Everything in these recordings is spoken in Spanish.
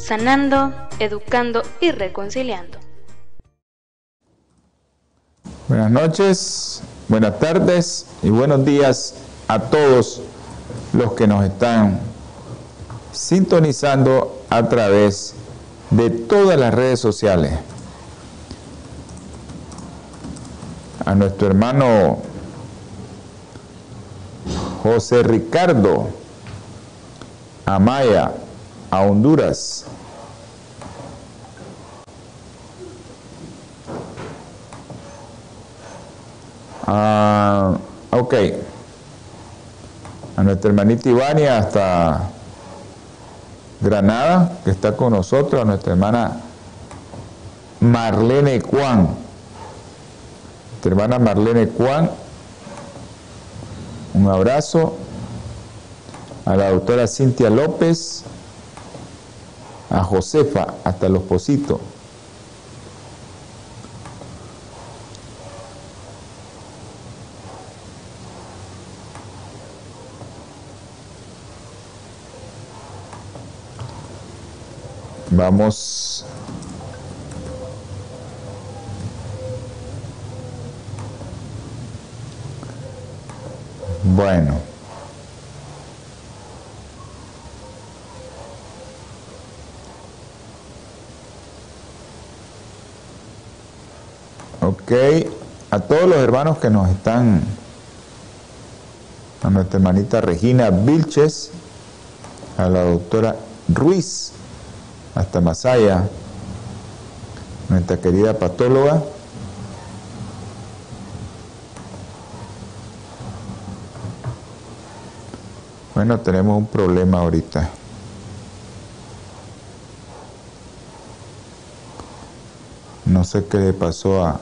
sanando, educando y reconciliando. Buenas noches, buenas tardes y buenos días a todos los que nos están sintonizando a través de todas las redes sociales. A nuestro hermano José Ricardo Amaya, a Honduras. Ah, ok. A nuestra hermanita Ivania hasta Granada, que está con nosotros, a nuestra hermana Marlene Juan. Nuestra hermana Marlene Juan. Un abrazo. A la doctora Cintia López. A Josefa hasta Los Positos. Vamos Bueno. Ok, a todos los hermanos que nos están, a nuestra hermanita Regina Vilches, a la doctora Ruiz, hasta Masaya, nuestra querida patóloga. Bueno, tenemos un problema ahorita. No sé qué le pasó a,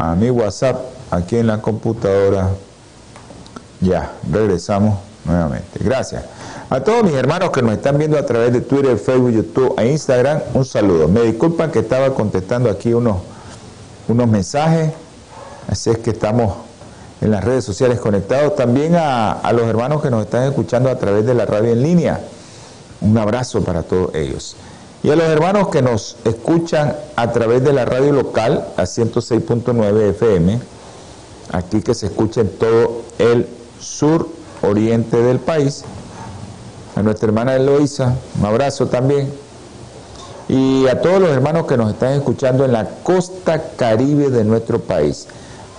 a mi WhatsApp aquí en la computadora. Ya, regresamos nuevamente. Gracias. A todos mis hermanos que nos están viendo a través de Twitter, Facebook, YouTube e Instagram, un saludo. Me disculpan que estaba contestando aquí unos, unos mensajes, así es que estamos en las redes sociales conectados. También a, a los hermanos que nos están escuchando a través de la radio en línea, un abrazo para todos ellos. Y a los hermanos que nos escuchan a través de la radio local a 106.9 FM, aquí que se escucha en todo el sur oriente del país, a nuestra hermana Eloisa, un abrazo también, y a todos los hermanos que nos están escuchando en la costa caribe de nuestro país,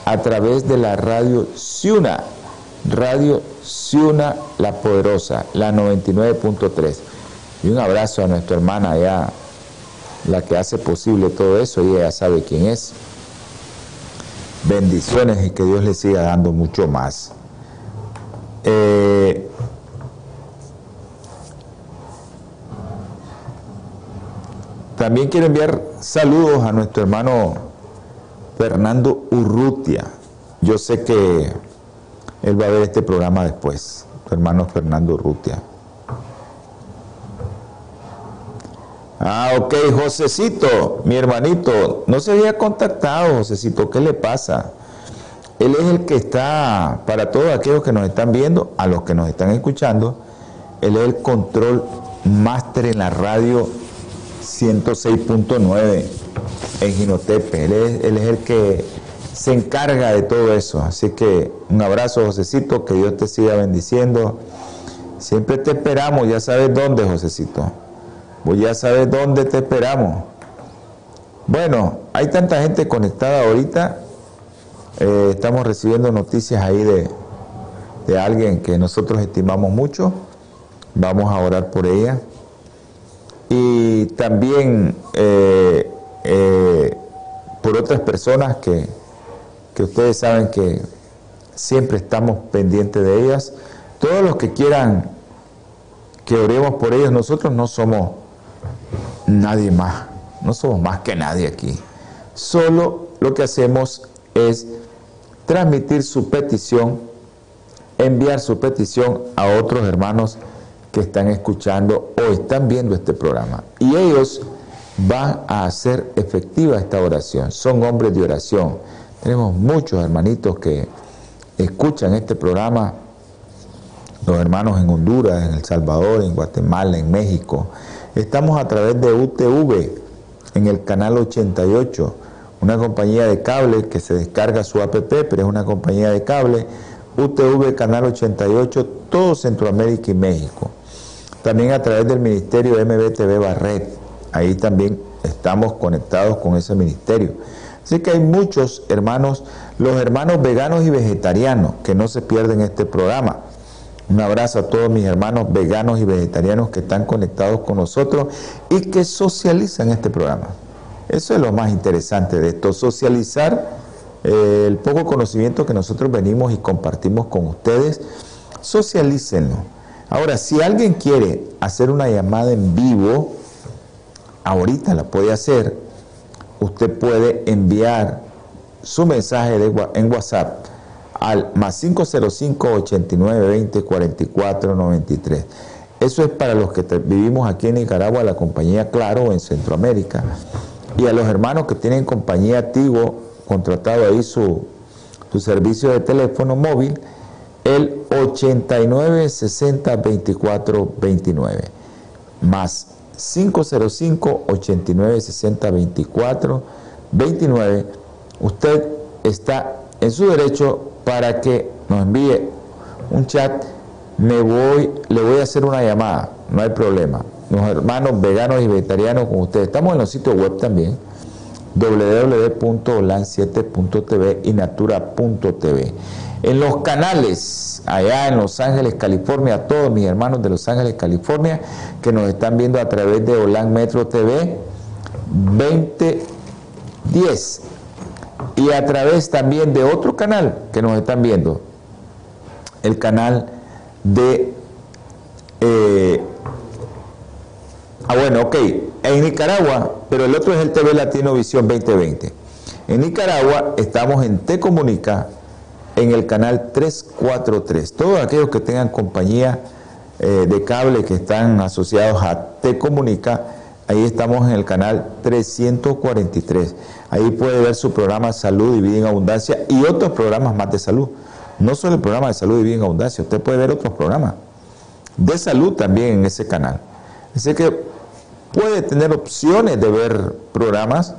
a través de la radio Ciuna, Radio Ciuna La Poderosa, la 99.3. Y un abrazo a nuestra hermana allá, la que hace posible todo eso, y ella sabe quién es. Bendiciones y que Dios le siga dando mucho más. Eh, también quiero enviar saludos a nuestro hermano Fernando Urrutia. Yo sé que él va a ver este programa después, hermano Fernando Urrutia. Ah, ok, Josecito, mi hermanito, no se había contactado, Josecito, ¿qué le pasa? Él es el que está, para todos aquellos que nos están viendo, a los que nos están escuchando, él es el control máster en la radio 106.9 en Ginotepe. Él es, él es el que se encarga de todo eso. Así que un abrazo, Josecito, que Dios te siga bendiciendo. Siempre te esperamos, ya sabes dónde, Josecito. Vos ya sabes dónde te esperamos. Bueno, hay tanta gente conectada ahorita. Eh, estamos recibiendo noticias ahí de, de alguien que nosotros estimamos mucho. Vamos a orar por ella. Y también eh, eh, por otras personas que, que ustedes saben que siempre estamos pendientes de ellas. Todos los que quieran que oremos por ellos. Nosotros no somos nadie más, no somos más que nadie aquí. Solo lo que hacemos es transmitir su petición, enviar su petición a otros hermanos que están escuchando o están viendo este programa. Y ellos van a hacer efectiva esta oración. Son hombres de oración. Tenemos muchos hermanitos que escuchan este programa, los hermanos en Honduras, en El Salvador, en Guatemala, en México. Estamos a través de UTV en el canal 88, una compañía de cable que se descarga su app, pero es una compañía de cable. UTV Canal 88, todo Centroamérica y México. También a través del Ministerio MBTV Barret. Ahí también estamos conectados con ese ministerio. Así que hay muchos hermanos, los hermanos veganos y vegetarianos, que no se pierden este programa. Un abrazo a todos mis hermanos veganos y vegetarianos que están conectados con nosotros y que socializan este programa. Eso es lo más interesante de esto, socializar eh, el poco conocimiento que nosotros venimos y compartimos con ustedes. Socialícenlo. Ahora, si alguien quiere hacer una llamada en vivo, ahorita la puede hacer usted puede enviar su mensaje en WhatsApp al más 505 89 20 44 93. Eso es para los que vivimos aquí en Nicaragua, la compañía Claro en Centroamérica. Y a los hermanos que tienen compañía Tigo, contratado ahí su, su servicio de teléfono móvil, el 89 60 24 29. Más 505 89 60 24 29. Usted está en su derecho para que nos envíe un chat. Me voy, le voy a hacer una llamada, no hay problema. Los hermanos veganos y vegetarianos con ustedes. Estamos en los sitios web también www.olan7.tv y natura.tv en los canales allá en Los Ángeles, California, a todos mis hermanos de Los Ángeles, California, que nos están viendo a través de Olan Metro TV 2010 y a través también de otro canal que nos están viendo, el canal de... Eh, ah, bueno, ok, en Nicaragua, pero el otro es el TV Latino Visión 2020. En Nicaragua estamos en Te Comunica en el canal 343. Todos aquellos que tengan compañía eh, de cable que están asociados a Te Comunica, ahí estamos en el canal 343. Ahí puede ver su programa Salud y Vida en Abundancia y otros programas más de salud. No solo el programa de Salud y Vida en Abundancia, usted puede ver otros programas de salud también en ese canal. Así que puede tener opciones de ver programas.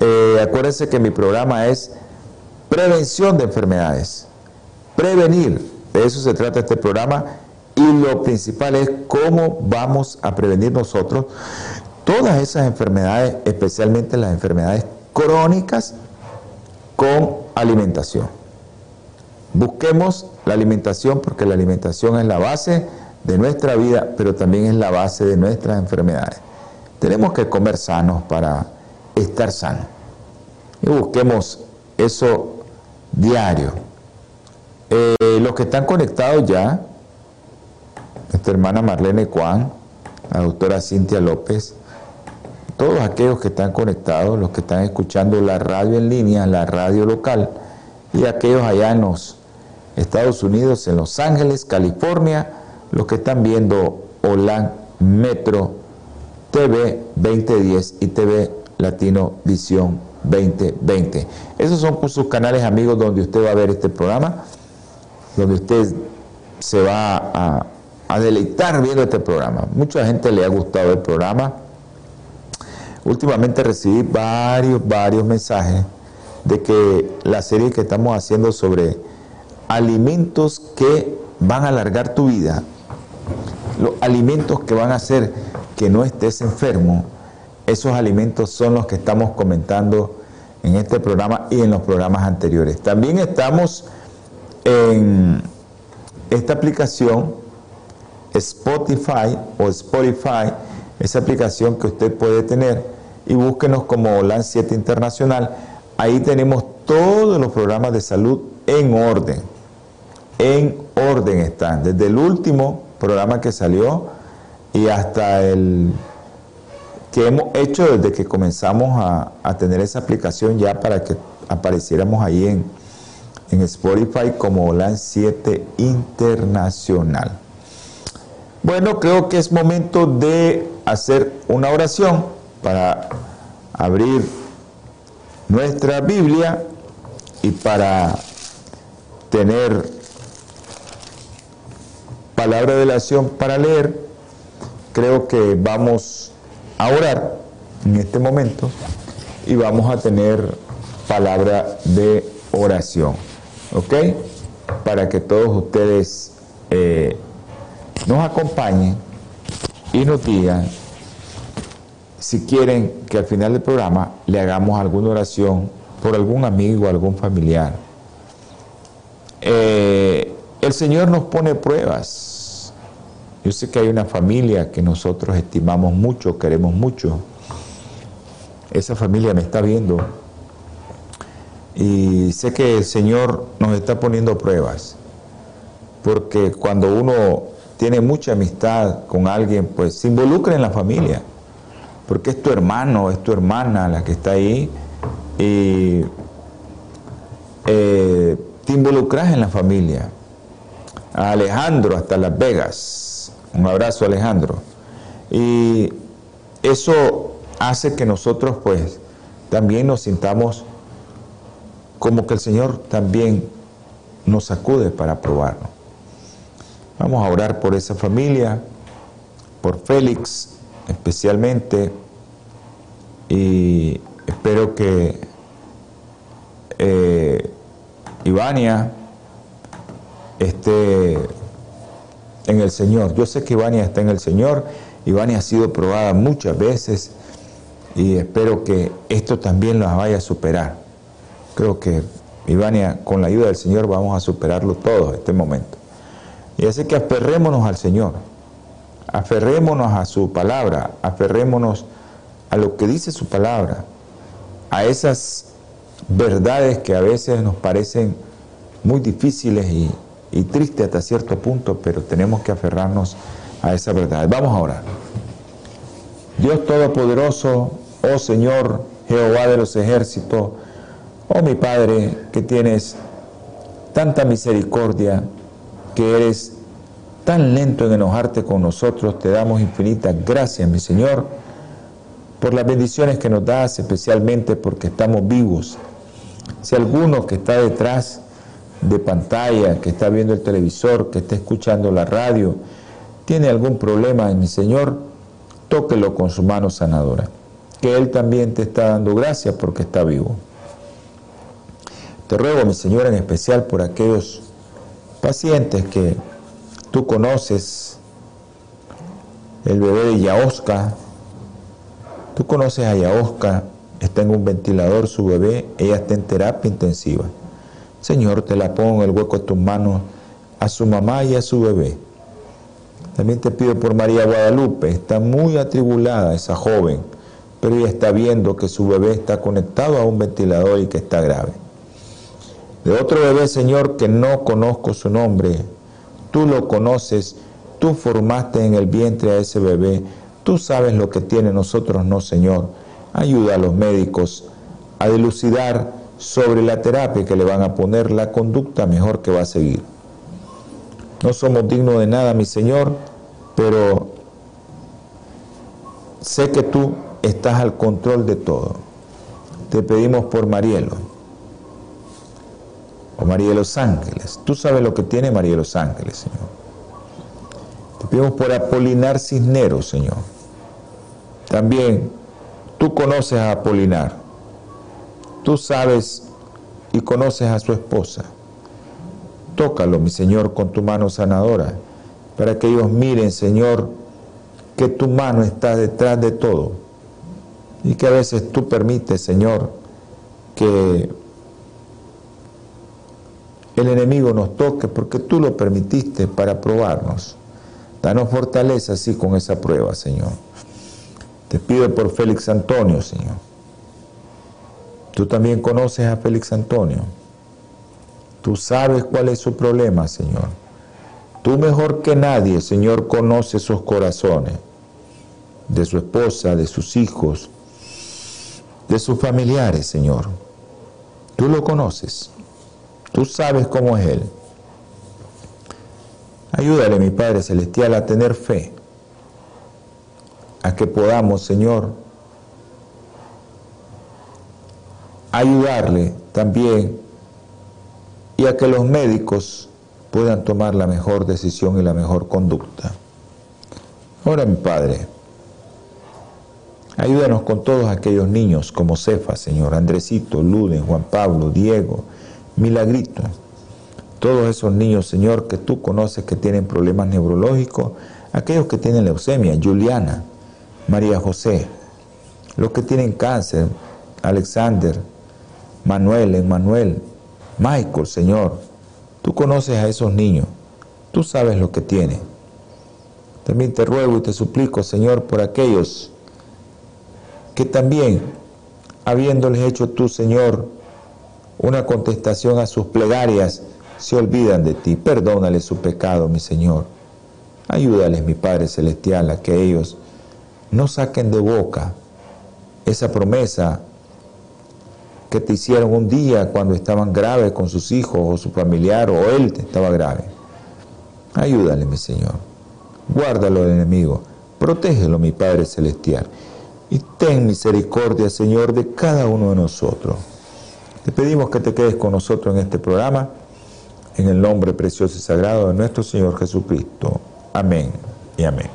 Eh, acuérdense que mi programa es Prevención de enfermedades. Prevenir. De eso se trata este programa. Y lo principal es cómo vamos a prevenir nosotros todas esas enfermedades, especialmente las enfermedades crónicas, con alimentación. Busquemos la alimentación porque la alimentación es la base de nuestra vida, pero también es la base de nuestras enfermedades. Tenemos que comer sanos para estar sanos. Y busquemos eso diario. Eh, los que están conectados ya, nuestra hermana Marlene Juan, la doctora Cintia López, todos aquellos que están conectados, los que están escuchando la radio en línea, la radio local, y aquellos allá en los Estados Unidos, en Los Ángeles, California, los que están viendo Holan Metro TV 2010 y TV Latino Visión 2020. Esos son sus canales amigos donde usted va a ver este programa, donde usted se va a, a deleitar viendo este programa. Mucha gente le ha gustado el programa. Últimamente recibí varios, varios mensajes de que la serie que estamos haciendo sobre alimentos que van a alargar tu vida, los alimentos que van a hacer que no estés enfermo, esos alimentos son los que estamos comentando en este programa y en los programas anteriores. También estamos en esta aplicación Spotify o Spotify, esa aplicación que usted puede tener y búsquenos como LAN 7 Internacional. Ahí tenemos todos los programas de salud en orden. En orden están, desde el último programa que salió y hasta el que hemos hecho desde que comenzamos a, tener esa aplicación ya para que apareciéramos ahí en, en Spotify como LAN 7 Internacional. Bueno, creo que es momento de hacer una oración para abrir nuestra Biblia y para tener palabra de oración para leer, creo que vamos a orar en este momento y vamos a tener palabra de oración. ¿Ok? Para que todos ustedes eh, nos acompañen y nos digan si quieren que al final del programa le hagamos alguna oración por algún amigo, algún familiar. Eh, el Señor nos pone pruebas. Yo sé que hay una familia que nosotros estimamos mucho, queremos mucho. Esa familia me está viendo y sé que el Señor nos está poniendo pruebas. Porque cuando uno tiene mucha amistad con alguien, pues se involucra en la familia. Porque es tu hermano, es tu hermana la que está ahí. Y eh, te involucras en la familia. A Alejandro hasta Las Vegas. Un abrazo Alejandro. Y eso hace que nosotros pues también nos sintamos como que el Señor también nos acude para probarnos. Vamos a orar por esa familia, por Félix especialmente, y espero que eh, Ivania esté en el Señor. Yo sé que Ivania está en el Señor, Ivania ha sido probada muchas veces y espero que esto también la vaya a superar. Creo que Ivania, con la ayuda del Señor, vamos a superarlo todo este momento. Y así que aferrémonos al Señor, aferrémonos a su palabra, aferrémonos a lo que dice su palabra, a esas verdades que a veces nos parecen muy difíciles y, tristes hasta cierto punto, pero tenemos que aferrarnos a esa verdad. Vamos a orar. Dios Todopoderoso, oh Señor, Jehová de los ejércitos, oh mi Padre, que tienes tanta misericordia, que eres tan lento en enojarte con nosotros, te damos infinitas gracias, mi Señor, por las bendiciones que nos das, especialmente porque estamos vivos. Si alguno que está detrás de pantalla, que está viendo el televisor, que está escuchando la radio, tiene algún problema, mi Señor, tóquelo con su mano sanadora, que Él también te está dando gracias porque está vivo. Te ruego, mi Señor, en especial por aquellos pacientes que tú conoces, el bebé de Yaosca, tú conoces a Yaosca, está en un ventilador su bebé, ella está en terapia intensiva. Señor, te la pongo en el hueco de tus manos a su mamá y a su bebé. También te pido por María Guadalupe, está muy atribulada esa joven, pero ella está viendo que su bebé está conectado a un ventilador y que está grave. De otro bebé, Señor, que no conozco su nombre, tú lo conoces, tú formaste en el vientre a ese bebé, tú sabes lo que tiene, nosotros no, Señor. Ayuda a los médicos a dilucidar sobre la terapia que le van a poner, la conducta mejor que va a seguir. No somos dignos de nada, mi Señor, pero sé que tú estás al control de todo. Te pedimos por Marielo o María de los Ángeles. Tú sabes lo que tiene María de los Ángeles, Señor. Te pedimos por Apolinar Cisneros, Señor. También tú conoces a Apolinar. Tú sabes y conoces a su esposa. Tócalo, mi Señor, con tu mano sanadora, para que ellos miren, Señor, que tu mano está detrás de todo y que a veces tú permites, Señor, que el enemigo nos toque porque tú lo permitiste para probarnos. Danos fortaleza así con esa prueba, Señor. Te pido por Félix Antonio, Señor. Tú también conoces a Félix Antonio. Tú sabes cuál es su problema, Señor. Tú mejor que nadie, Señor, conoces esos corazones de su esposa, de sus hijos, de sus familiares, Señor. Tú lo conoces. Tú sabes cómo es Él. Ayúdale, mi Padre Celestial, a tener fe, a que podamos, Señor, ayudarle también y a que los médicos puedan tomar la mejor decisión y la mejor conducta. Ahora, mi Padre, ayúdanos con todos aquellos niños como Cefa, Señor, Andresito, Luden, Juan Pablo, Diego, Milagrito, todos esos niños, Señor, que tú conoces que tienen problemas neurológicos, aquellos que tienen leucemia, Juliana, María José, los que tienen cáncer, Alexander, Manuel, Emmanuel, Michael, Señor, tú conoces a esos niños, tú sabes lo que tienen. También te ruego y te suplico, Señor, por aquellos que también, habiéndoles hecho tú, Señor, una contestación a sus plegarias, se olvidan de ti. Perdónales su pecado, mi Señor. Ayúdales, mi Padre Celestial, a que ellos no saquen de boca esa promesa que te hicieron un día cuando estaban graves con sus hijos o su familiar o él estaba grave. Ayúdale, mi Señor. Guárdalo del enemigo. Protégelo, mi Padre Celestial. Y ten misericordia, Señor, de cada uno de nosotros. Te pedimos que te quedes con nosotros en este programa en el nombre precioso y sagrado de nuestro Señor Jesucristo. Amén y amén.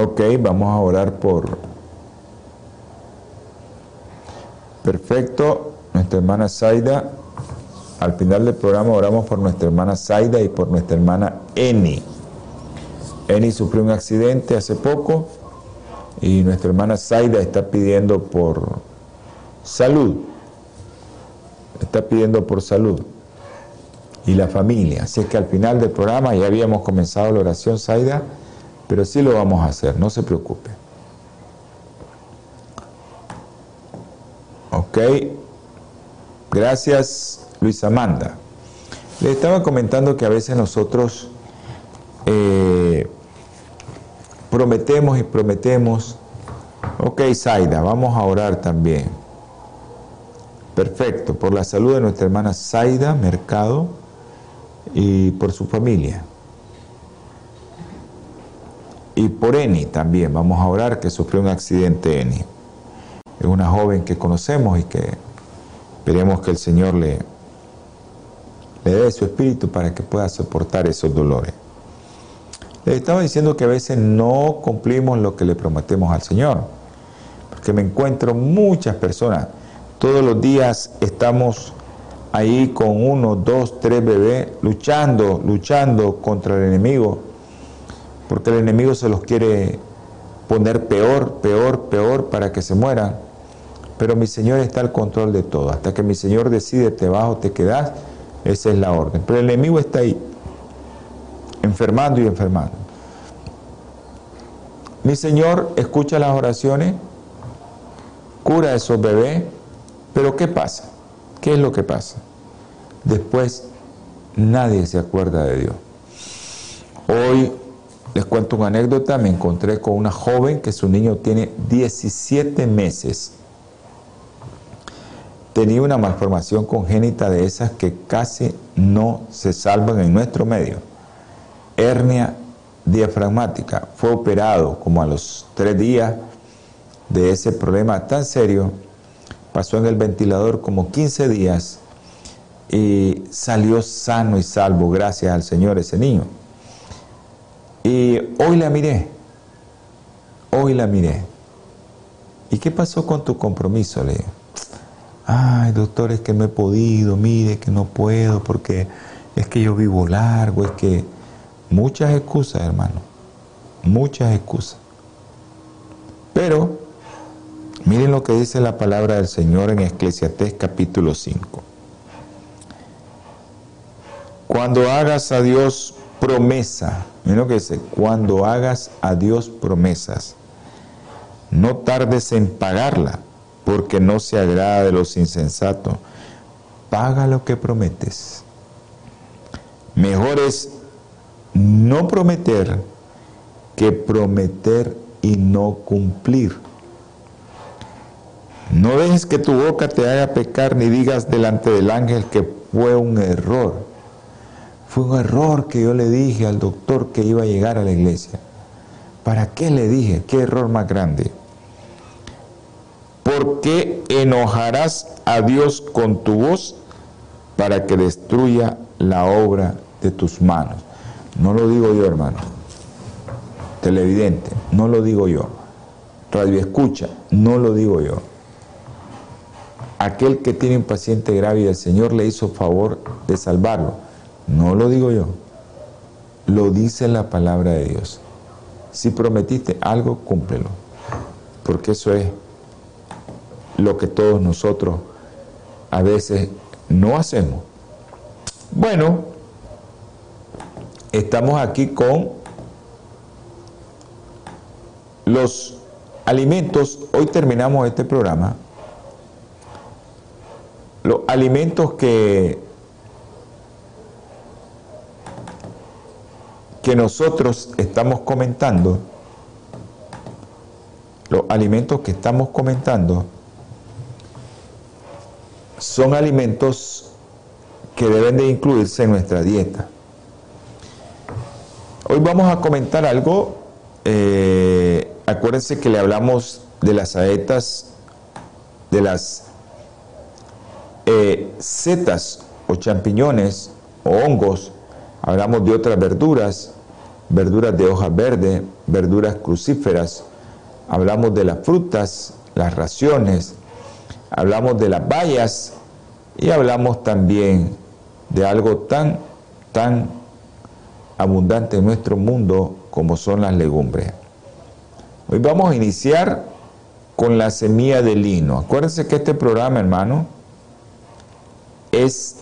Ok, vamos a orar por... Perfecto, nuestra hermana Zaida. Al final del programa oramos por nuestra hermana Zaida y por nuestra hermana Eni. Eni sufrió un accidente hace poco y nuestra hermana Zaida está pidiendo por salud está pidiendo por salud y la familia. Así es que al final del programa ya habíamos comenzado la oración, Saida, pero sí lo vamos a hacer, no se preocupe. Ok, gracias Luis Amanda. Le estaba comentando que a veces nosotros eh, prometemos y prometemos. Ok, Zaida, vamos a orar también. Perfecto, por la salud de nuestra hermana Zaida Mercado y por su familia. Y por Eni también, vamos a orar que sufrió un accidente Eni. Es una joven que conocemos y que esperemos que el Señor le, le dé su espíritu para que pueda soportar esos dolores. Estaba diciendo que a veces no cumplimos lo que le prometemos al Señor, porque me encuentro muchas personas, todos los días estamos ahí con uno, dos, tres bebés, luchando, luchando contra el enemigo, porque el enemigo se los quiere poner peor, peor, peor para que se mueran. Pero mi Señor está al control de todo. Hasta que mi Señor decide te vas o te quedas, esa es la orden. Pero el enemigo está ahí, enfermando y enfermando. Mi Señor escucha las oraciones, cura a esos bebés, pero ¿qué pasa? ¿Qué es lo que pasa? Después nadie se acuerda de Dios. Hoy les cuento una anécdota, me encontré con una joven que su niño tiene 17 meses. Tenía una malformación congénita de esas que casi no se salvan en nuestro medio. Hernia diafragmática. Fue operado como a los tres días de ese problema tan serio pasó en el ventilador como 15 días y salió sano y salvo, gracias al Señor, ese niño. Y hoy la miré, hoy la miré. ¿Y qué pasó con tu compromiso? Le ay doctor, es que no he podido, mire que no puedo, porque es que yo vivo largo, es que muchas excusas, hermano, muchas excusas. Pero Miren lo que dice la palabra del Señor en Eclesiastés capítulo 5. Cuando hagas a Dios promesa, miren lo que dice, cuando hagas a Dios promesas, no tardes en pagarla, porque no se agrada de los insensatos. paga lo que prometes. Mejor es no prometer que prometer y no cumplir. No dejes que tu boca te haga pecar ni digas delante del ángel que fue un error. Fue un error que yo le dije al doctor que iba a llegar a la iglesia. ¿Para qué le dije? ¿Qué error más grande? ¿Por qué enojarás a Dios con tu voz para que destruya la obra de tus manos? No lo digo yo, hermano. Televidente, no lo digo yo. Radio escucha, no lo digo yo. Aquel que tiene un paciente grave y el Señor le hizo favor de salvarlo, no lo digo yo. Lo dice la palabra de Dios. Si prometiste algo, cúmplelo. Porque eso es lo que todos nosotros a veces no hacemos. Bueno, estamos aquí con los alimentos. Hoy terminamos este programa. Los alimentos que, que nosotros estamos comentando, los alimentos que estamos comentando, son alimentos que deben de incluirse en nuestra dieta. Hoy vamos a comentar algo, eh, acuérdense que le hablamos de las saetas, de las eh, setas o champiñones o hongos, hablamos de otras verduras, verduras de hoja verde, verduras crucíferas, hablamos de las frutas, las raciones, hablamos de las bayas y hablamos también de algo tan, tan abundante en nuestro mundo como son las legumbres. Hoy vamos a iniciar con la semilla de lino. Acuérdense que este programa, hermano, es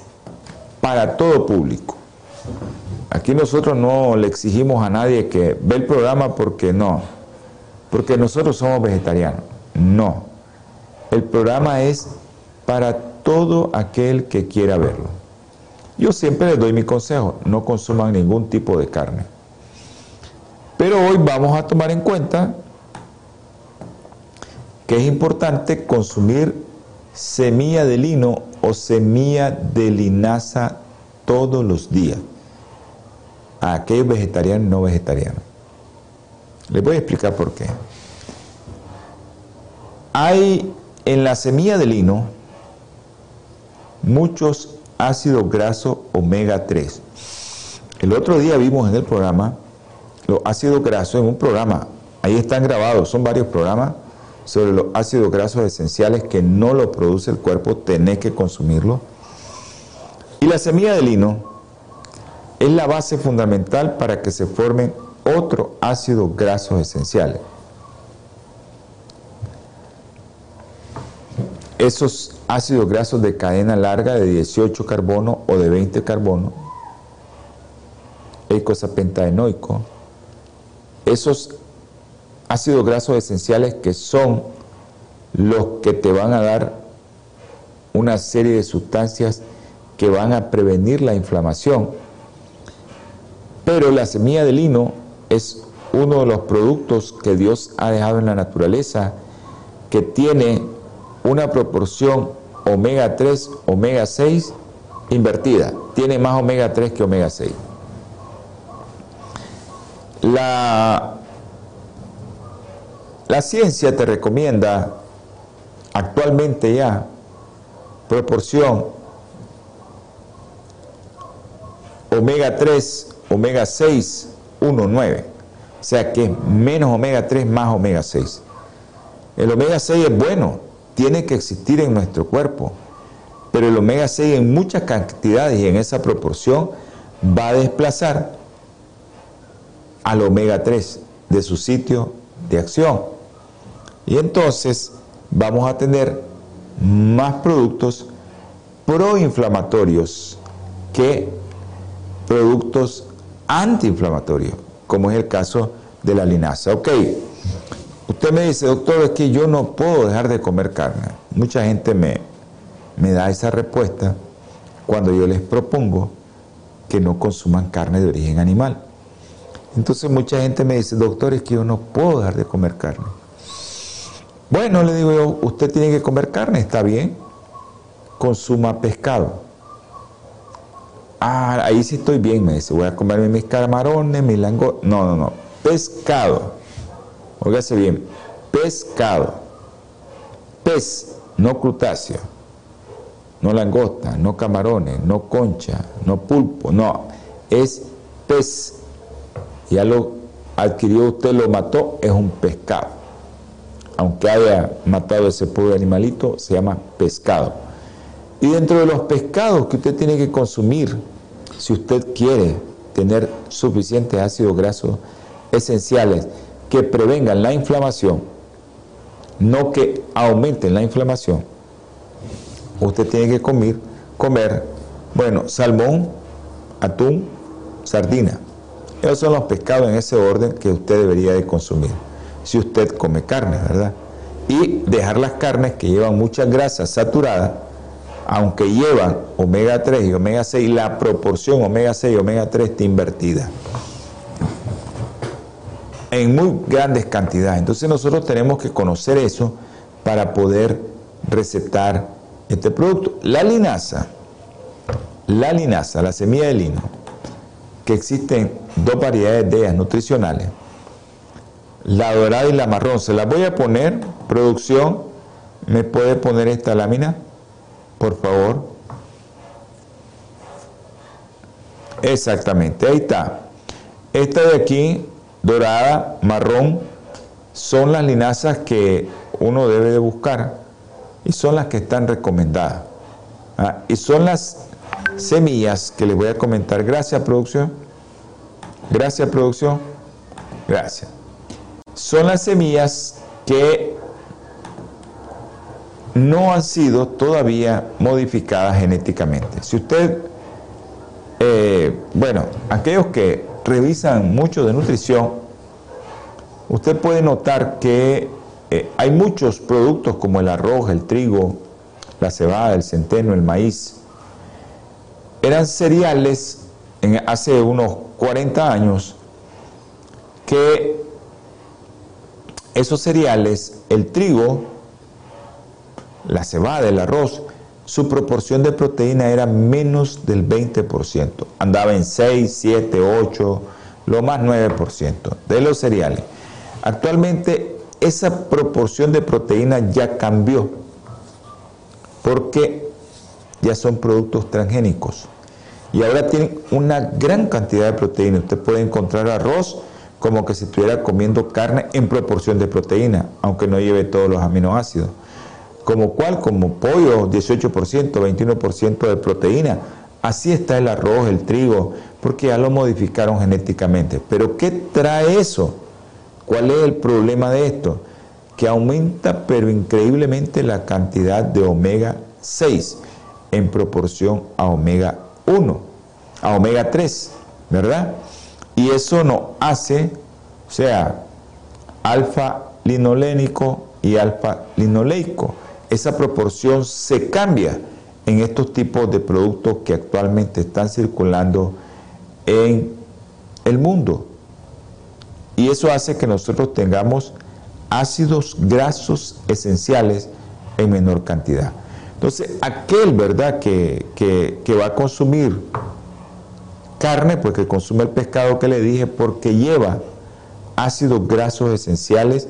para todo público. Aquí nosotros no le exigimos a nadie que ve el programa porque no, porque nosotros somos vegetarianos. No. El programa es para todo aquel que quiera verlo. Yo siempre les doy mi consejo, no consuman ningún tipo de carne. Pero hoy vamos a tomar en cuenta que es importante consumir semilla de lino o semilla de linaza todos los días a aquellos vegetarianos no vegetarianos. Les voy a explicar por qué. Hay en la semilla de lino, muchos ácidos grasos omega 3. El otro día vimos en el programa los ácidos grasos en un programa, ahí están grabados, son varios programas sobre los ácidos grasos esenciales que no lo produce el cuerpo, tenés que consumirlo. Y la semilla de lino es la base fundamental para que se formen otros ácidos grasos esenciales. esos ácidos grasos de cadena larga de 18 carbono o de 20 carbono, eicosapentaenoico, esos ácidos grasos esenciales que son los que te van a dar una serie de sustancias que van a prevenir la inflamación. Pero la semilla de lino es uno de los productos que Dios ha dejado en la naturaleza que tiene una proporción omega 3, omega 6 invertida. Tiene más omega 3 que omega 6. La, ciencia te recomienda actualmente ya proporción omega 3, omega 6, 1, 9. O sea que menos omega 3 más omega 6. El omega 6 es bueno, tiene que existir en nuestro cuerpo. Pero el omega 6 en muchas cantidades y en esa proporción va a desplazar al omega 3 de su sitio de acción. Y entonces vamos a tener más productos proinflamatorios que productos antiinflamatorios, como es el caso de la linaza. Ok, Usted me dice, doctor, es que yo no puedo dejar de comer carne. Mucha gente me, me da esa respuesta. cuando yo les propongo que no consuman carne de origen animal. Entonces mucha gente me dice, doctor, es que yo no puedo dejar de comer carne. Bueno, le digo yo, usted tiene que comer carne, está bien, consuma pescado. Ah, ahí sí estoy bien, me dice, voy a comerme mis camarones, mis langostas. No, no, no, pescado. Óigase bien, pescado. Pez, no crutáceo, no langosta, no camarones, no concha, no pulpo, no, es pez. Ya lo adquirió usted, lo mató, es un pescado. Aunque haya matado ese pobre animalito, se llama pescado. Y dentro de los pescados que usted tiene que consumir, si usted quiere tener suficientes ácidos grasos esenciales que prevengan la inflamación, no que aumenten la inflamación, usted tiene que comer, comer, bueno, salmón, atún, sardina. Esos son los pescados en ese orden que usted debería de consumir, si usted come carne, ¿verdad? Y dejar las carnes que llevan mucha grasa saturada, aunque llevan omega 3 y omega 6, la proporción omega 6 y omega 3 está invertida en muy grandes cantidades. Entonces nosotros tenemos que conocer eso para poder recetar este producto. La linaza, la linaza, la semilla de lino, que existen dos variedades de ellas nutricionales, la dorada y la marrón. Se las voy a poner, producción, ¿me puede poner esta lámina? Por favor. Exactamente, ahí está. Esta de aquí dorada, marrón, son las linazas que uno debe de buscar y son las que están recomendadas. Ah, y son las semillas que les voy a comentar. Gracias, producción. Gracias, producción. Gracias. Son las semillas que no han sido todavía modificadas genéticamente. Si usted, eh, bueno, aquellos que revisan mucho de nutrición, usted puede notar que eh, hay muchos productos como el arroz, el trigo, la cebada, el centeno, el maíz. Eran cereales en, hace unos 40 años que esos cereales, el trigo, la cebada, el arroz, su proporción de proteína era menos del 20%. Andaba en 6, 7, 8, lo más 9% de los cereales. Actualmente esa proporción de proteína ya cambió porque ya son productos transgénicos y ahora tienen una gran cantidad de proteína. Usted puede encontrar arroz como que si estuviera comiendo carne en proporción de proteína, aunque no lleve todos los aminoácidos como cual, como pollo, 18%, 21% de proteína. Así está el arroz, el trigo, porque ya lo modificaron genéticamente. Pero ¿qué trae eso? ¿Cuál es el problema de esto? Que aumenta pero increíblemente la cantidad de omega 6 en proporción a omega 1, a omega 3, ¿verdad? Y eso no hace, o sea, alfa linolénico y alfa linoleico esa proporción se cambia en estos tipos de productos que actualmente están circulando en el mundo. Y eso hace que nosotros tengamos ácidos grasos esenciales en menor cantidad. Entonces, aquel, ¿verdad?, que, que va a consumir carne, pues que consume el pescado que le dije, porque lleva ácidos grasos esenciales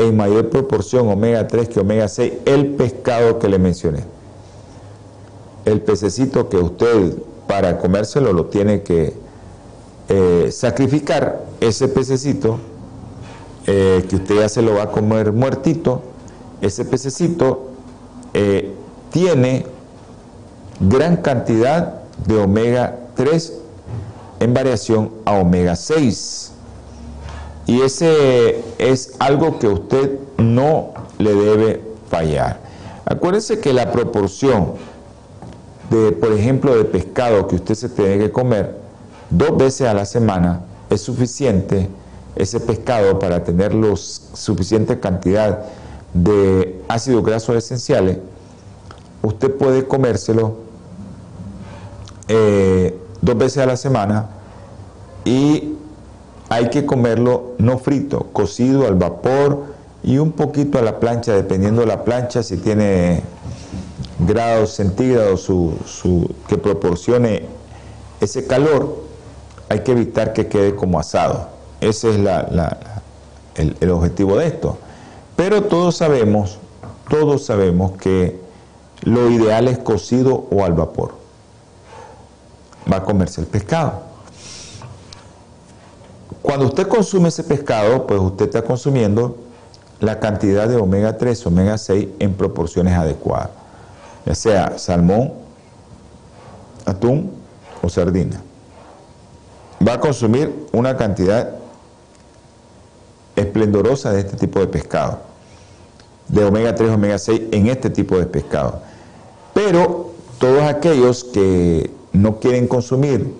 en mayor proporción omega 3 que omega 6 el pescado que le mencioné. El pececito que usted para comérselo lo tiene que eh, sacrificar, ese pececito eh, que usted ya se lo va a comer muertito, ese pececito eh, tiene gran cantidad de omega 3 en variación a omega 6. Y ese es algo que usted no le debe fallar. Acuérdese que la proporción de, por ejemplo, de pescado que usted se tiene que comer dos veces a la semana es suficiente ese pescado para tener los suficiente cantidad de ácidos grasos esenciales. Usted puede comérselo eh, dos veces a la semana y hay que comerlo no frito, cocido al vapor y un poquito a la plancha, dependiendo de la plancha, si tiene grados centígrados su, que proporcione ese calor, hay que evitar que quede como asado. Ese es el, el objetivo de esto. Pero todos sabemos, todos sabemos que lo ideal es cocido o al vapor. Va a comerse el pescado. Cuando usted consume ese pescado, pues usted está consumiendo la cantidad de omega 3, omega 6 en proporciones adecuadas, ya sea salmón, atún o sardina. Va a consumir una cantidad esplendorosa de este tipo de pescado, de omega 3, omega 6 en este tipo de pescado. Pero todos aquellos que no quieren consumir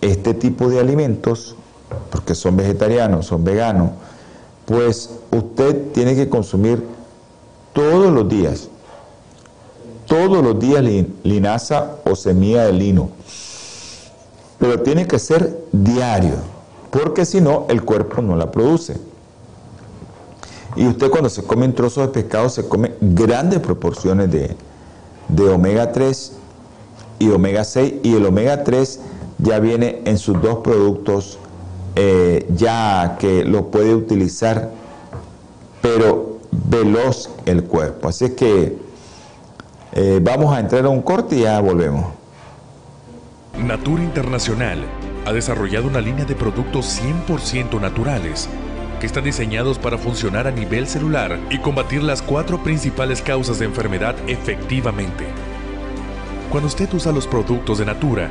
este tipo de alimentos, porque son vegetarianos, son veganos, pues usted tiene que consumir todos los días, todos los días linaza o semilla de lino. Pero tiene que ser diario, porque si no, el cuerpo no la produce. Y usted cuando se come un trozo de pescado se come grandes proporciones de, de omega 3 y omega 6, y el omega 3 ya viene en sus dos productos eh, ya que lo puede utilizar, pero veloz el cuerpo. Así que eh, vamos a entrar a un corte y ya volvemos. Natura Internacional ha desarrollado una línea de productos 100% naturales que están diseñados para funcionar a nivel celular y combatir las cuatro principales causas de enfermedad efectivamente. Cuando usted usa los productos de Natura,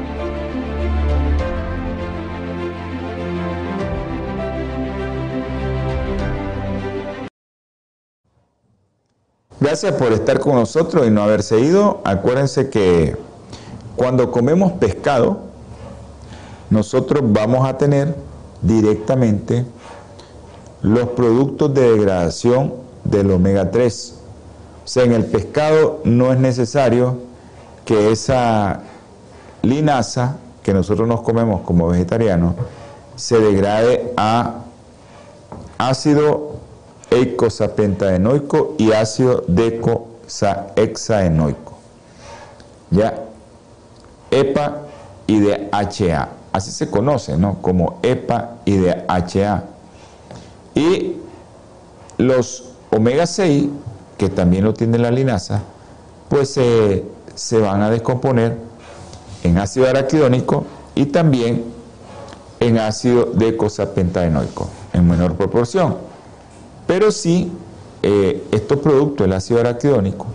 Gracias por estar con nosotros y no haberse ido. Acuérdense que cuando comemos pescado, nosotros vamos a tener directamente los productos de degradación del omega 3. O sea, en el pescado no es necesario que esa linaza que nosotros nos comemos como vegetarianos se degrade a ácido eicosapentaenoico y ácido decohexaenoico. ¿Ya? EPA y DHA. Así se conoce, ¿no? Como EPA y DHA. Y los omega 6, que también lo tiene la linaza, pues se van a descomponer en ácido araquidónico y también en ácido decosapentaenoico en menor proporción. Pero sí, eh, estos productos, el ácido araquidónico,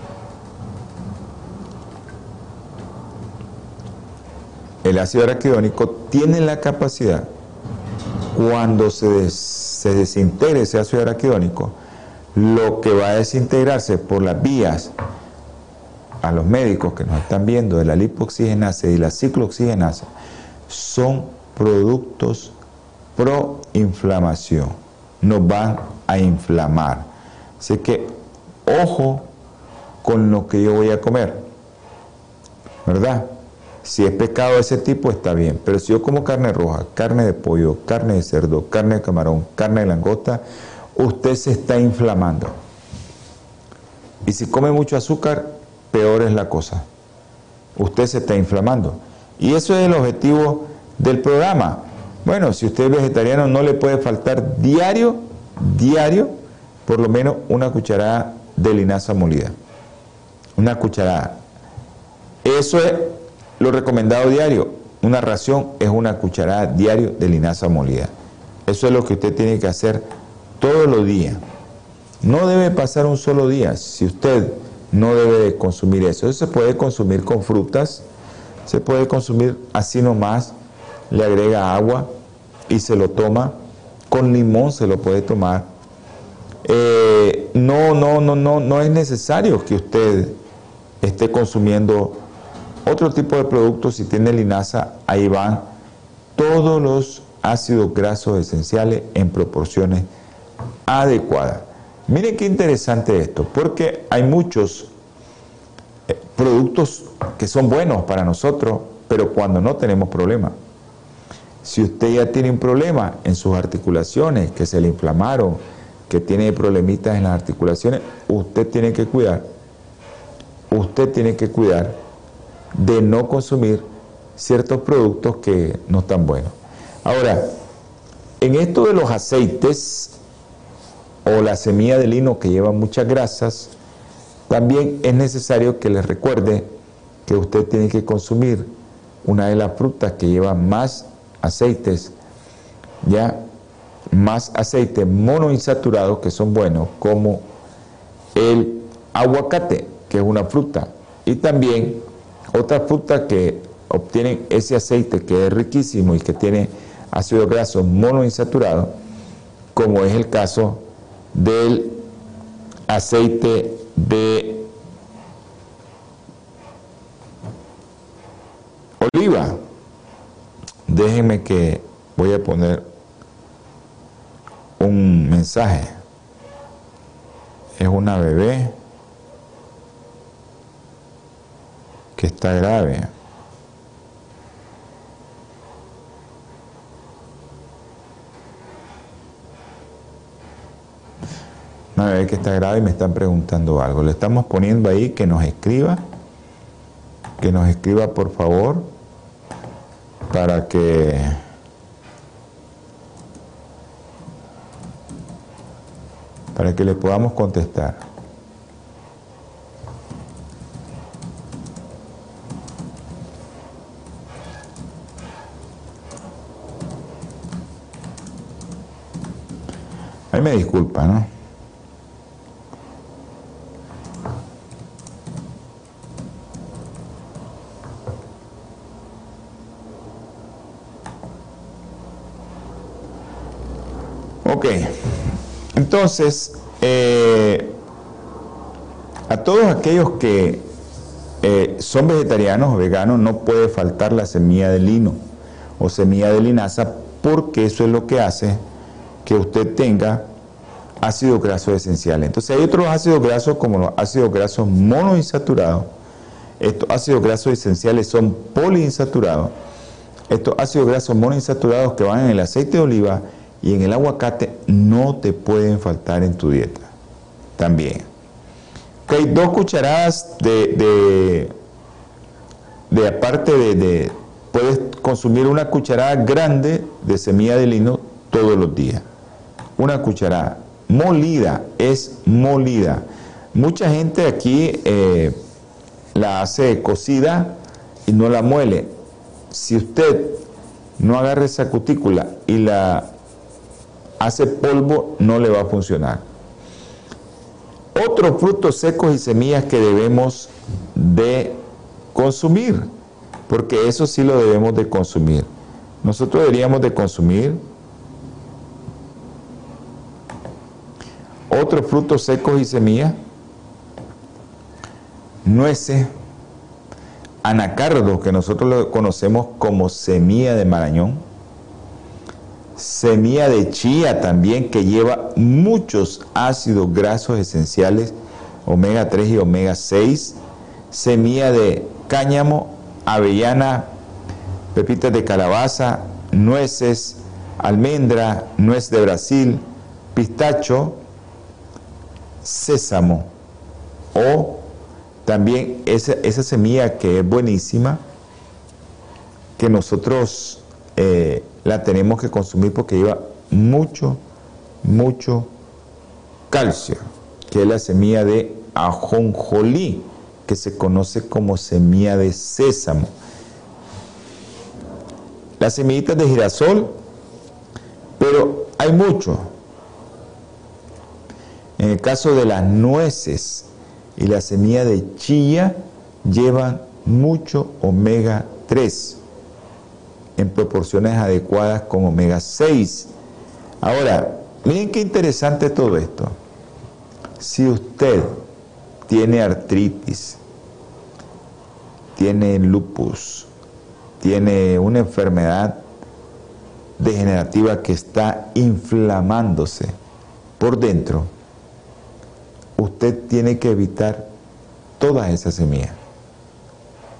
el ácido araquidónico tiene la capacidad, cuando se, se desintegre ese ácido araquidónico, lo que va a desintegrarse por las vías a los médicos que nos están viendo de la lipoxigenasa y la ciclooxigenasa son productos pro inflamación. Nos van a inflamar. Así que ojo con lo que yo voy a comer, ¿verdad? Si es pecado de ese tipo está bien, pero si yo como carne roja, carne de pollo, carne de cerdo, carne de camarón, carne de langosta, usted se está inflamando. Y si come mucho azúcar, peor es la cosa. Usted se está inflamando. Y eso es el objetivo del programa. Bueno, si usted es vegetariano, no le puede faltar diario diario por lo menos una cucharada de linaza molida. Una cucharada. Eso es lo recomendado diario. Una ración es una cucharada diario de linaza molida. Eso es lo que usted tiene que hacer todos los días. No debe pasar un solo día si usted no debe consumir eso. Eso se puede consumir con frutas, se puede consumir así nomás, le agrega agua y se lo toma con limón se lo puede tomar. Eh, no, no, no, no, no es necesario que usted esté consumiendo otro tipo de productos, si tiene linaza, ahí van todos los ácidos grasos esenciales en proporciones adecuadas. Miren qué interesante esto, porque hay muchos eh, productos que son buenos para nosotros, pero cuando no tenemos problema. Si usted ya tiene un problema en sus articulaciones, que se le inflamaron, que tiene problemitas en las articulaciones, usted tiene que cuidar, usted tiene que cuidar de no consumir ciertos productos que no están buenos. Ahora, en esto de los aceites o la semilla de lino que lleva muchas grasas, también es necesario que les recuerde que usted tiene que consumir una de las frutas que lleva más aceites, ya más aceites monoinsaturados que son buenos, como el aguacate, que es una fruta, y también otra fruta que obtienen ese aceite que es riquísimo y que tiene ácido graso monoinsaturado, como es el caso del aceite de oliva. Déjenme que voy a poner un mensaje. Es una bebé que está grave. Una bebé que está grave y me están preguntando algo. Le estamos poniendo ahí que nos escriba, que nos escriba por favor para que para que le podamos contestar. Ahí me disculpa, ¿no? Ok, entonces, eh, a todos aquellos que eh, son vegetarianos o veganos no puede faltar la semilla de lino o semilla de linaza porque eso es lo que hace que usted tenga ácidos grasos esenciales. Entonces hay otros ácidos grasos como los ácidos grasos monoinsaturados. Estos ácidos grasos esenciales son poliinsaturados. Estos ácidos grasos monoinsaturados que van en el aceite de oliva y en el aguacate no te pueden faltar en tu dieta. También. hay dos cucharadas de, de, aparte de, de, puedes consumir una cucharada grande de semilla de lino todos los días. Una cucharada molida, es molida. Mucha gente aquí eh, la hace cocida y no la muele. Si usted no agarra esa cutícula y la hace polvo, no le va a funcionar. Otros frutos secos y semillas que debemos de consumir, porque eso sí lo debemos de consumir. Nosotros deberíamos de consumir otros frutos secos y semillas, nueces, anacardos, que nosotros lo conocemos como semilla de marañón, semilla de chía también que lleva muchos ácidos grasos esenciales, omega 3 y omega 6, semilla de cáñamo, avellana, pepitas de calabaza, nueces, almendra, nuez de Brasil, pistacho, sésamo. O también esa, esa semilla que es buenísima, que nosotros eh, la tenemos que consumir porque lleva mucho, mucho calcio, que es la semilla de ajonjolí, que se conoce como semilla de sésamo. Las semillitas de girasol, pero hay mucho. En el caso de las nueces y la semilla de chía, llevan mucho omega 3 en proporciones adecuadas con omega 6. Ahora, miren qué interesante todo esto. Si usted tiene artritis tiene lupus, tiene una enfermedad degenerativa que está inflamándose por dentro, usted tiene que evitar todas esas semillas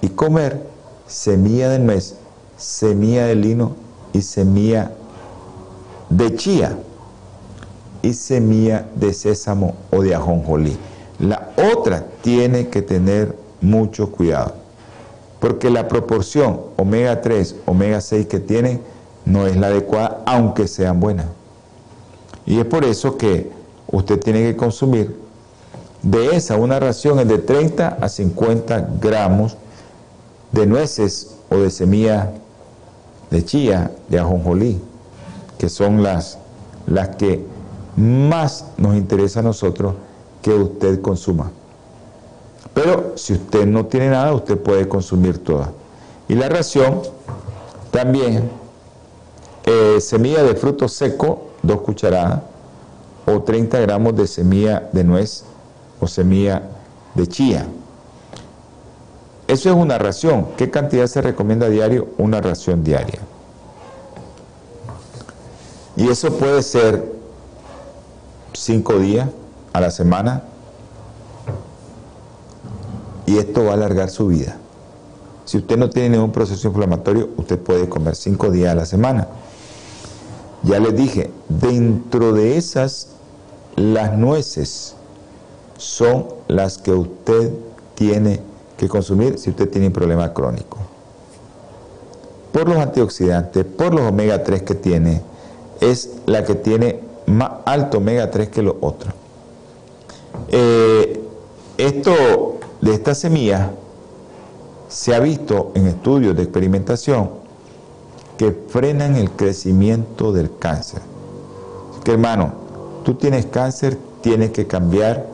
y comer semilla de nuez, semilla de lino y semilla de chía y semilla de sésamo o de ajonjolí. La otra tiene que tener mucho cuidado, porque la proporción omega 3, omega 6 que tiene no es la adecuada, aunque sean buenas. Y es por eso que usted tiene que consumir de esa una ración es de 30 a 50 gramos de nueces o de semilla de chía, de ajonjolí, que son las, las que más nos interesa a nosotros que usted consuma. Pero si usted no tiene nada, usted puede consumir toda. Y la ración también, eh, semilla de fruto seco, dos cucharadas, o 30 gramos de semilla de nuez o semilla de chía. Eso es una ración. ¿Qué cantidad se recomienda diario? Una ración diaria. Y eso puede ser cinco días a la semana. Y esto va a alargar su vida. Si usted no tiene ningún proceso inflamatorio, usted puede comer cinco días a la semana. Ya les dije, dentro de esas, las nueces son las que usted tiene que consumir si usted tiene un problema crónico. Por los antioxidantes, por los omega 3 que tiene, es la que tiene más alto omega 3 que los otros. Eh, esto de esta semilla se ha visto en estudios de experimentación que frenan el crecimiento del cáncer. que hermano, tú tienes cáncer, tienes que cambiar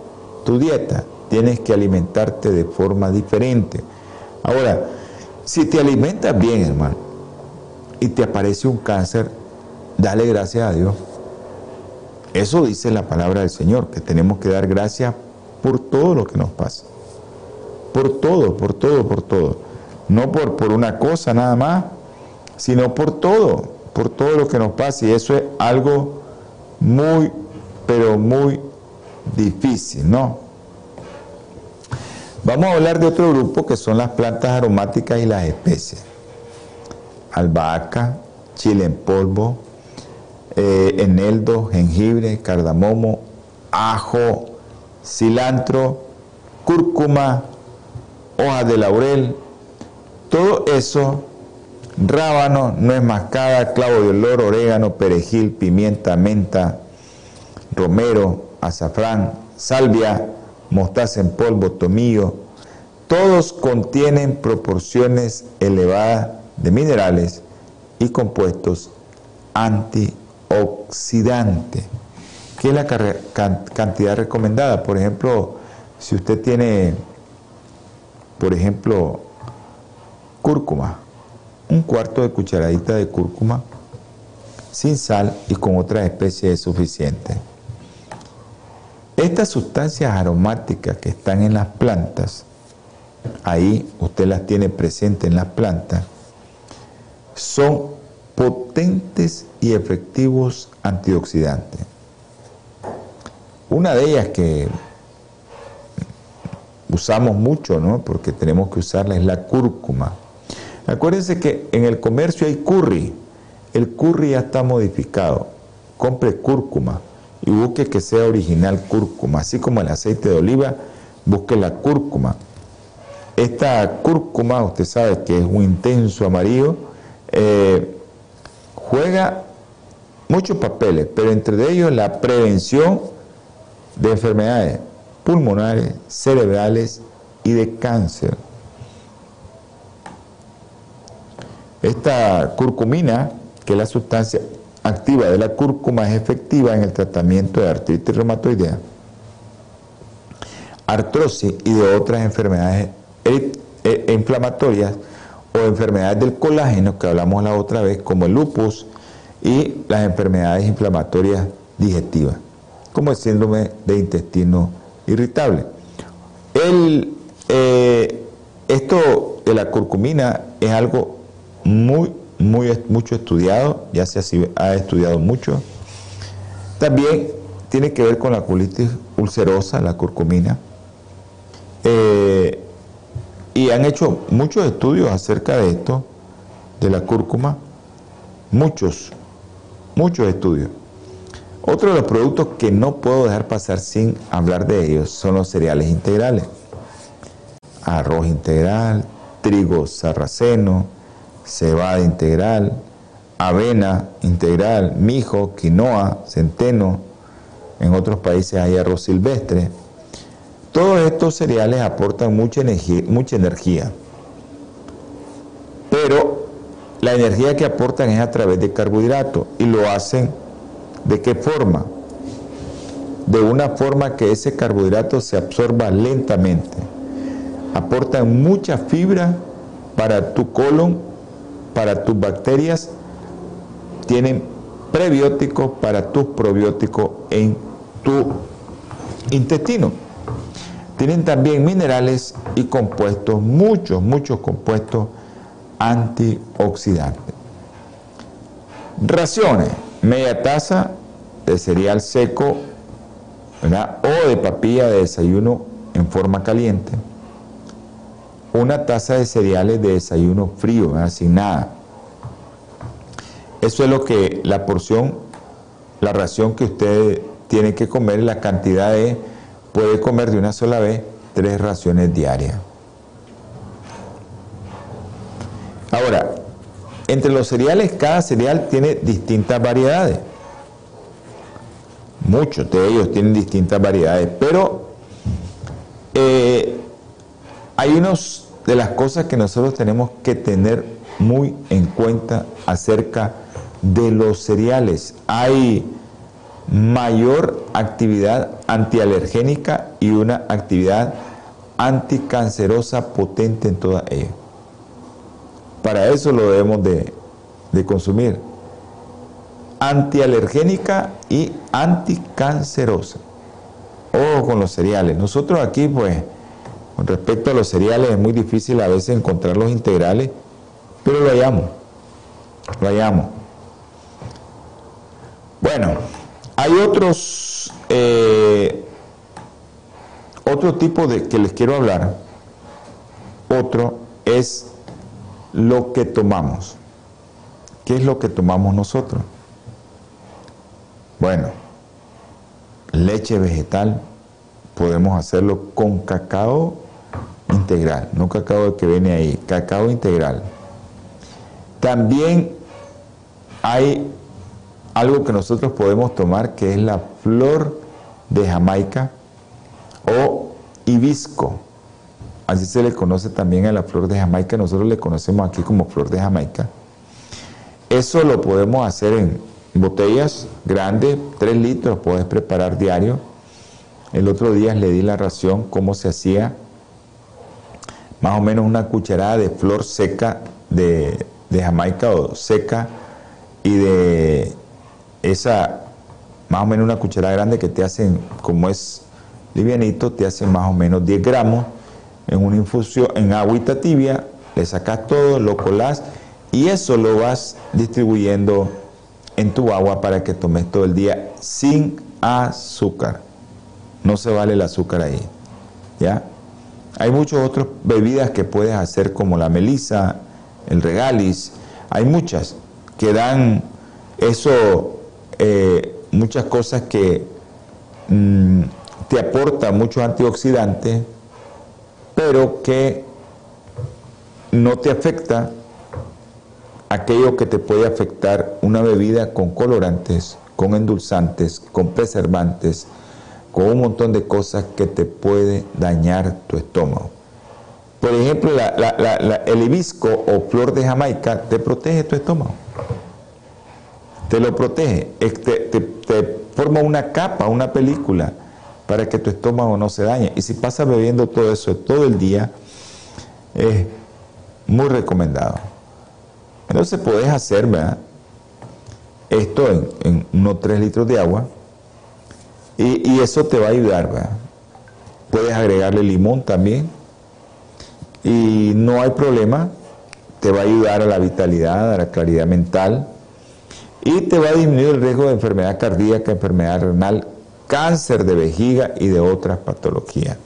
tu dieta, tienes que alimentarte de forma diferente. Ahora, si te alimentas bien, hermano, y te aparece un cáncer, dale gracias a Dios. Eso dice la palabra del Señor, que tenemos que dar gracias por todo lo que nos pasa. Por todo, por todo, por todo. No por, por una cosa nada más, sino por todo, por todo lo que nos pasa. Y eso es algo muy, pero muy difícil, ¿no? Vamos a hablar de otro grupo que son las plantas aromáticas y las especies. Albahaca, chile en polvo, eh, eneldo, jengibre, cardamomo, ajo, cilantro, cúrcuma, hojas de laurel, todo eso, rábano, nuez mascada, clavo de olor, orégano, perejil, pimienta, menta, romero, azafrán, salvia, mostaza en polvo, tomillo, todos contienen proporciones elevadas de minerales y compuestos antioxidantes. ¿Qué es la cantidad recomendada? Por ejemplo, si usted tiene, por ejemplo, cúrcuma, un cuarto de cucharadita de cúrcuma sin sal y con otras especies es suficiente. Estas sustancias aromáticas que están en las plantas, ahí usted las tiene presentes en las plantas, son potentes y efectivos antioxidantes. Una de ellas que usamos mucho, ¿no? porque tenemos que usarla, es la cúrcuma. Acuérdense que en el comercio hay curry. El curry ya está modificado. Compre cúrcuma y busque que sea original cúrcuma, así como el aceite de oliva, busque la cúrcuma. Esta cúrcuma, usted sabe que es un intenso amarillo, eh, juega muchos papeles, pero entre ellos la prevención de enfermedades pulmonares, cerebrales y de cáncer. Esta curcumina, que es la sustancia activa de la cúrcuma es efectiva en el tratamiento de artritis reumatoidea, artrosis y de otras enfermedades eh, inflamatorias o enfermedades del colágeno que hablamos la otra vez, como el lupus y las enfermedades inflamatorias digestivas, como el síndrome de intestino irritable. Eh, esto de la curcumina es algo muy, muy, mucho estudiado, ya se ha estudiado mucho. También tiene que ver con la colitis ulcerosa, la curcumina. Eh, y han hecho muchos estudios acerca de esto, de la cúrcuma, muchos, muchos estudios. Otro de los productos que no puedo dejar pasar sin hablar de ellos son los cereales integrales. Arroz integral, trigo sarraceno, cebada integral, avena integral, mijo, quinoa, centeno. En otros países hay arroz silvestre. Todos estos cereales aportan mucha energía, mucha energía. Pero la energía que aportan es a través de carbohidratos y lo hacen de qué forma? De una forma que ese carbohidrato se absorba lentamente. Aportan mucha fibra para tu colon, para tus bacterias. Tienen prebióticos para tus probióticos en tu intestino. Tienen también minerales y compuestos, muchos, muchos compuestos antioxidantes. Raciones, media taza de cereal seco o de papilla de desayuno en forma caliente. Una taza de cereales de desayuno frío, sin nada. Eso es lo que la porción, la ración que usted tiene que comer, la cantidad de, puede comer de una sola vez tres raciones diarias. Ahora, entre los cereales, cada cereal tiene distintas variedades. Muchos de ellos tienen distintas variedades, pero eh, hay unos de las cosas que nosotros tenemos que tener muy en cuenta acerca de los cereales. Hay mayor actividad antialergénica y una actividad anticancerosa potente en toda ellas. Para eso lo debemos de, consumir. Antialergénica y anticancerosa. Ojo con los cereales. Nosotros aquí, pues, respecto a los cereales, es muy difícil a veces encontrar los integrales, pero lo hallamos. Lo hallamos. Bueno, hay otros, eh, otro tipo de que les quiero hablar. Otro es lo que tomamos. ¿Qué es lo que tomamos nosotros? Bueno, leche vegetal podemos hacerlo con cacao integral, no cacao que viene ahí, cacao integral. También hay algo que nosotros podemos tomar que es la flor de Jamaica o hibisco así se le conoce también a la flor de Jamaica, nosotros le conocemos aquí como flor de Jamaica. Eso lo podemos hacer en botellas grandes, 3 litros, puedes preparar diario. El otro día le di la ración, cómo se hacía, más o menos una cucharada de flor seca de, de Jamaica o seca y de esa, más o menos una cucharada grande que te hacen, como es livianito, te hacen más o menos 10 gramos en una infusión, en agüita tibia, le sacas todo, lo colás y eso lo vas distribuyendo en tu agua para que tomes todo el día sin azúcar. No se vale el azúcar ahí. ¿Ya? Hay muchas otras bebidas que puedes hacer como la melisa, el regalis, hay muchas que dan eso, eh, muchas cosas que mm, te aportan muchos antioxidantes pero que no te afecta aquello que te puede afectar una bebida con colorantes, con endulzantes, con preservantes, con un montón de cosas que te puede dañar tu estómago. Por ejemplo, el hibisco o flor de Jamaica te protege tu estómago. Te lo protege, te forma una capa, una película para que tu estómago no se dañe. Y si pasas bebiendo todo eso todo el día, es muy recomendado. Entonces puedes hacer esto en, unos 3 litros de agua y, eso te va a ayudar. Puedes agregarle limón también y no hay problema, te va a ayudar a la vitalidad, a la claridad mental y te va a disminuir el riesgo de enfermedad cardíaca, enfermedad renal, cáncer de vejiga y de otras patologías.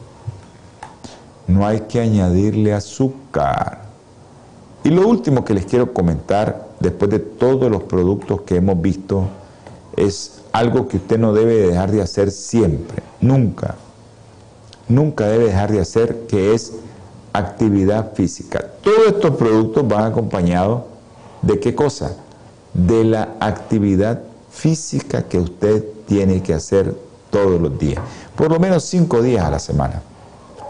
No hay que añadirle azúcar. Y lo último que les quiero comentar, después de todos los productos que hemos visto, es algo que usted no debe dejar de hacer siempre, nunca. Nunca debe dejar de hacer, que es actividad física. Todos estos productos van acompañados de qué cosa? De la actividad física que usted tiene que hacer todos los días. Por lo menos cinco días a la semana.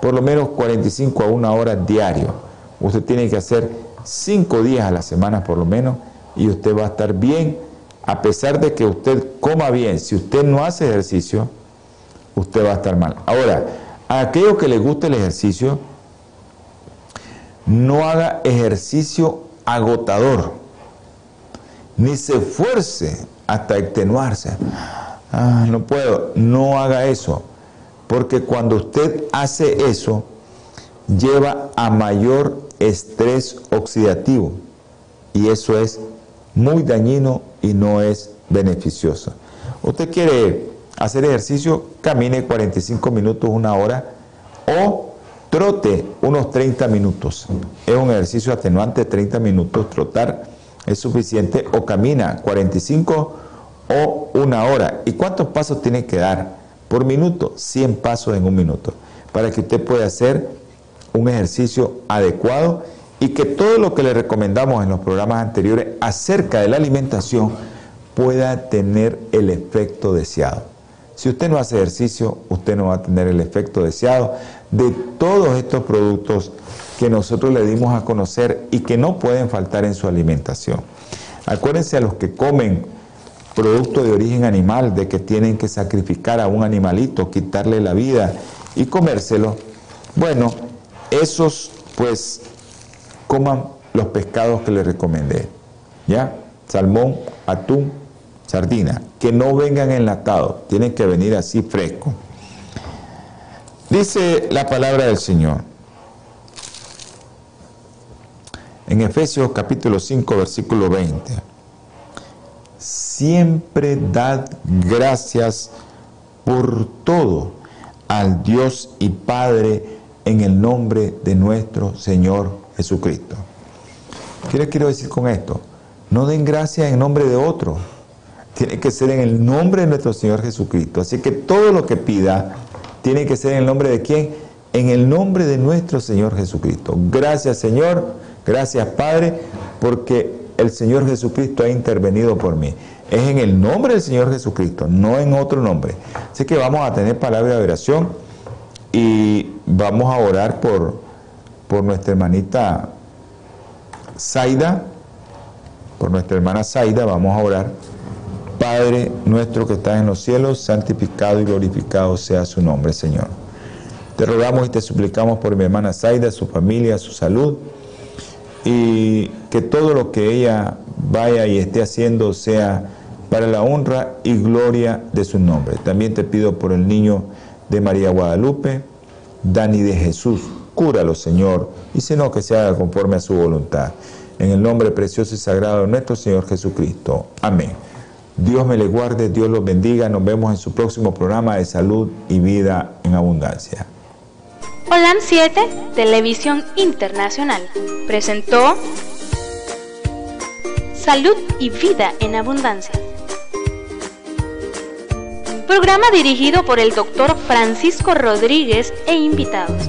Por lo menos 45 a una hora diario. Usted tiene que hacer cinco días a la semana por lo menos y usted va a estar bien a pesar de que usted coma bien. Si usted no hace ejercicio, usted va a estar mal. Ahora, a aquellos que les gusta el ejercicio, no haga ejercicio agotador, ni se esfuerce hasta extenuarse. Ah, no puedo, no haga eso, porque cuando usted hace eso, lleva a mayor estrés oxidativo y eso es muy dañino y no es beneficioso. Usted quiere hacer ejercicio, camine 45 minutos, una hora o trote unos 30 minutos. Es un ejercicio atenuante, 30 minutos, trotar es suficiente o camina 45 o una hora. ¿Y cuántos pasos tiene que dar por minuto? 100 pasos en un minuto, para que usted pueda hacer un ejercicio adecuado y que todo lo que le recomendamos en los programas anteriores acerca de la alimentación pueda tener el efecto deseado. Si usted no hace ejercicio, usted no va a tener el efecto deseado de todos estos productos que nosotros le dimos a conocer y que no pueden faltar en su alimentación. Acuérdense a los que comen productos de origen animal, de que tienen que sacrificar a un animalito, quitarle la vida y comérselo. Bueno, esos pues coman los pescados que les recomendé. ¿Ya? Salmón, atún, sardina. Que no vengan enlatados, tienen que venir así frescos. Dice la palabra del Señor. En Efesios capítulo 5, versículo 20. Siempre dad gracias por todo al Dios y Padre en el nombre de nuestro Señor Jesucristo. ¿Qué les quiero decir con esto? No den gracias en nombre de otro. Tiene que ser en el nombre de nuestro Señor Jesucristo. Así que todo lo que pida tiene que ser en el nombre de quién? En el nombre de nuestro Señor Jesucristo. Gracias Señor, gracias Padre, porque el Señor Jesucristo ha intervenido por mí. Es en el nombre del Señor Jesucristo, no en otro nombre. Así que vamos a tener palabra de oración y vamos a orar por, por nuestra hermanita Zaida, por nuestra hermana Zaida, vamos a orar. Padre nuestro que estás en los cielos, santificado y glorificado sea su nombre, Señor. Te rogamos y te suplicamos por mi hermana Zaida, su familia, su salud, y que todo lo que ella vaya y esté haciendo sea para la honra y gloria de su nombre. También te pido por el niño de María Guadalupe, Dani de Jesús, Cúralo, Señor, y sino que se haga conforme a su voluntad. En el nombre precioso y sagrado de nuestro Señor Jesucristo. Amén. Dios me le guarde, Dios los bendiga. Nos vemos en su próximo programa de salud y vida en abundancia. Holan 7, Televisión Internacional, presentó Salud y Vida en Abundancia. Programa dirigido por el doctor Francisco Rodríguez e invitados